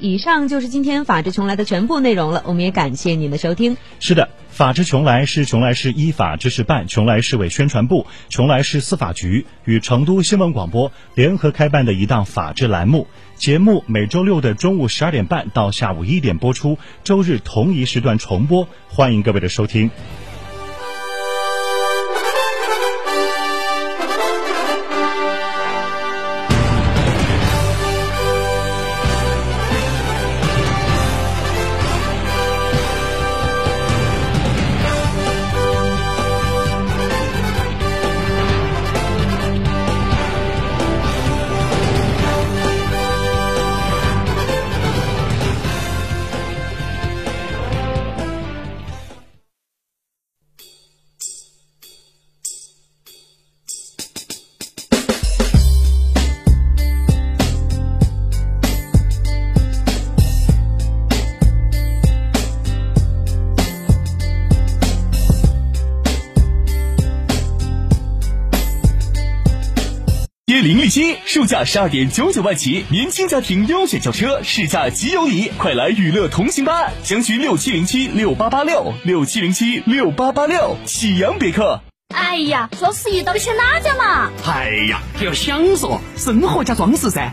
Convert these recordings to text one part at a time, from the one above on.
以上就是今天法治穷来的全部内容了，我们也感谢您的收听。是的，法治穷来是穷来市依法知识办、穷来市委宣传部、穷来市司法局与成都新闻广播联合开办的一档法治栏目。节目每周六的中午十二点半到下午一点播出，周日同一时段重播，欢迎各位的收听。零利息，售价十二点九九万起，年轻家庭优选轿车，试驾即有礼，快来娱乐同行吧！详询六七零七六八八六六七零七六八八六，启阳别克。哎呀，双十一到底选哪家嘛？哎呀，还要想说，生活家装饰噻，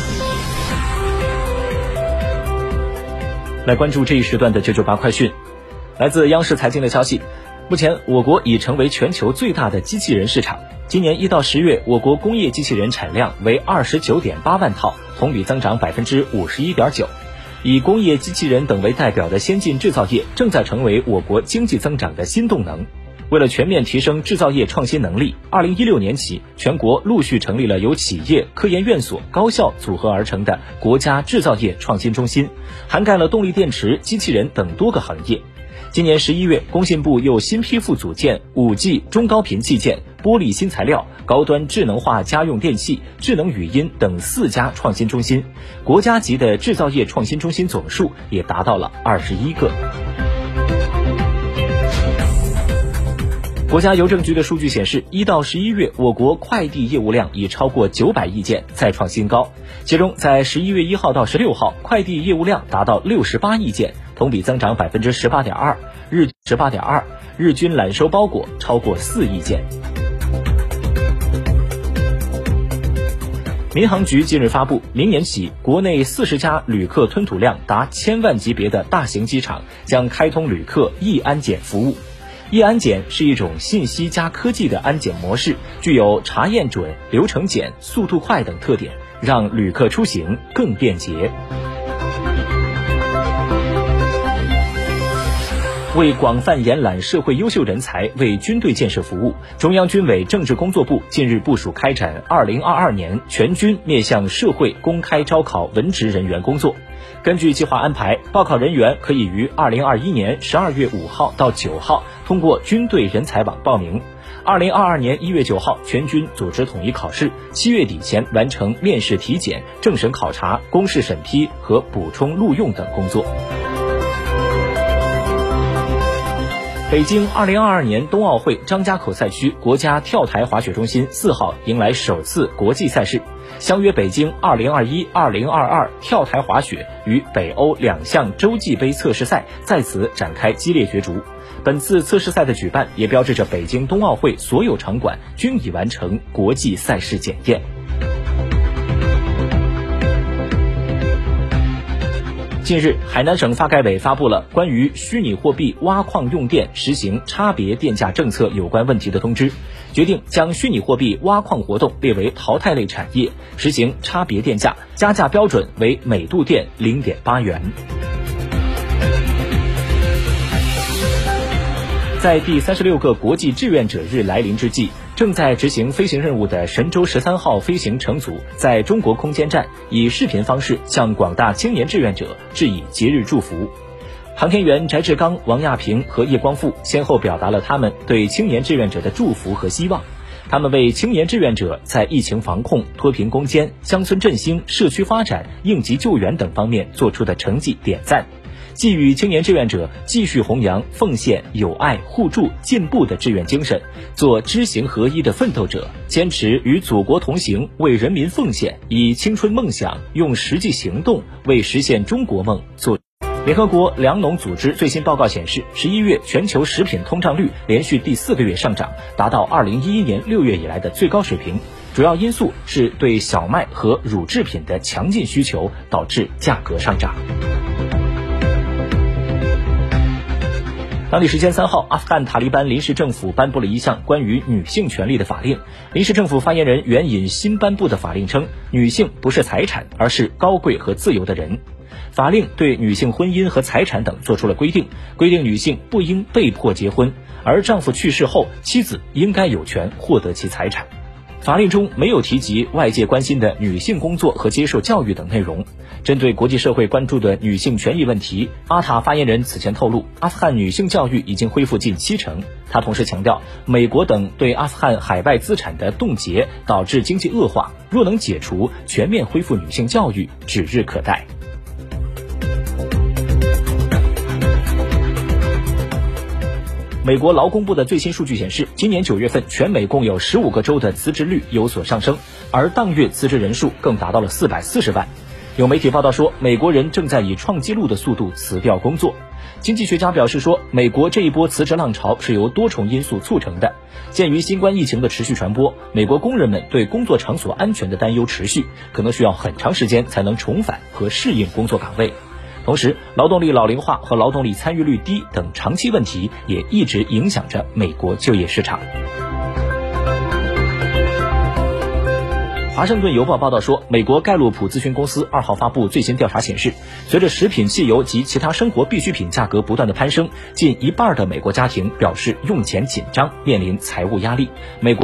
来关注这一时段的九九八快讯。来自央视财经的消息，目前我国已成为全球最大的机器人市场。今年一到十月，我国工业机器人产量为二十九点八万套，同比增长百分之五十一点九。以工业机器人等为代表的先进制造业，正在成为我国经济增长的新动能。为了全面提升制造业创新能力，二零一六年起，全国陆续成立了由企业、科研院所、高校组合而成的国家制造业创新中心，涵盖了动力电池、机器人等多个行业。今年十一月，工信部又新批复组建五 G 中高频器件、玻璃新材料、高端智能化家用电器、智能语音等四家创新中心，国家级的制造业创新中心总数也达到了二十一个。国家邮政局的数据显示，一到十一月，我国快递业务量已超过九百亿件，再创新高。其中，在十一月一号到十六号，快递业务量达到六十八亿件，同比增长百分之十八点二，日十八点二，日均揽收包裹超过四亿件。民航局近日发布，明年起，国内四十家旅客吞吐量达千万级别的大型机场将开通旅客易安检服务。易安检是一种信息加科技的安检模式，具有查验准、流程简、速度快等特点，让旅客出行更便捷。为广泛延揽社会优秀人才，为军队建设服务，中央军委政治工作部近日部署开展二零二二年全军面向社会公开招考文职人员工作。根据计划安排，报考人员可以于二零二一年十二月五号到九号通过军队人才网报名。二零二二年一月九号，全军组织统一考试，七月底前完成面试、体检、政审考察、公示审批和补充录用等工作。北京二零二二年冬奥会张家口赛区国家跳台滑雪中心四号迎来首次国际赛事。相约北京二零二一、二零二二跳台滑雪与北欧两项洲际杯测试赛在此展开激烈角逐。本次测试赛的举办，也标志着北京冬奥会所有场馆均已完成国际赛事检验。近日，海南省发改委发布了关于虚拟货币挖矿用电实行差别电价政策有关问题的通知，决定将虚拟货币挖矿活动列为淘汰类产业，实行差别电价，加价标准为每度电零点八元。在第三十六个国际志愿者日来临之际，正在执行飞行任务的神舟十三号飞行乘组在中国空间站以视频方式向广大青年志愿者致以节日祝福。航天员翟志刚、王亚平和叶光富先后表达了他们对青年志愿者的祝福和希望。他们为青年志愿者在疫情防控、脱贫攻坚、乡村振兴、社区发展、应急救援等方面做出的成绩点赞。寄予青年志愿者继续弘扬奉献、友爱、互助、进步的志愿精神，做知行合一的奋斗者，坚持与祖国同行，为人民奉献，以青春梦想用实际行动为实现中国梦做。联合国粮农组织最新报告显示，十一月全球食品通胀率连续第四个月上涨，达到二零一一年六月以来的最高水平。主要因素是对小麦和乳制品的强劲需求导致价格上涨。当地时间三号，阿富汗塔利班临时政府颁布了一项关于女性权利的法令。临时政府发言人援引新颁布的法令称，女性不是财产，而是高贵和自由的人。法令对女性婚姻和财产等作出了规定，规定女性不应被迫结婚，而丈夫去世后，妻子应该有权获得其财产。法令中没有提及外界关心的女性工作和接受教育等内容。针对国际社会关注的女性权益问题，阿塔发言人此前透露，阿富汗女性教育已经恢复近七成。他同时强调，美国等对阿富汗海外资产的冻结导致经济恶化，若能解除，全面恢复女性教育指日可待。美国劳工部的最新数据显示，今年九月份，全美共有十五个州的辞职率有所上升，而当月辞职人数更达到了四百四十万。有媒体报道说，美国人正在以创纪录的速度辞掉工作。经济学家表示说，美国这一波辞职浪潮是由多重因素促成的。鉴于新冠疫情的持续传播，美国工人们对工作场所安全的担忧持续，可能需要很长时间才能重返和适应工作岗位。同时，劳动力老龄化和劳动力参与率低等长期问题也一直影响着美国就业市场。华盛顿邮报报道说，美国盖洛普咨询公司二号发布最新调查显示，随着食品、汽油及其他生活必需品价格不断的攀升，近一半的美国家庭表示用钱紧张，面临财务压力。美国。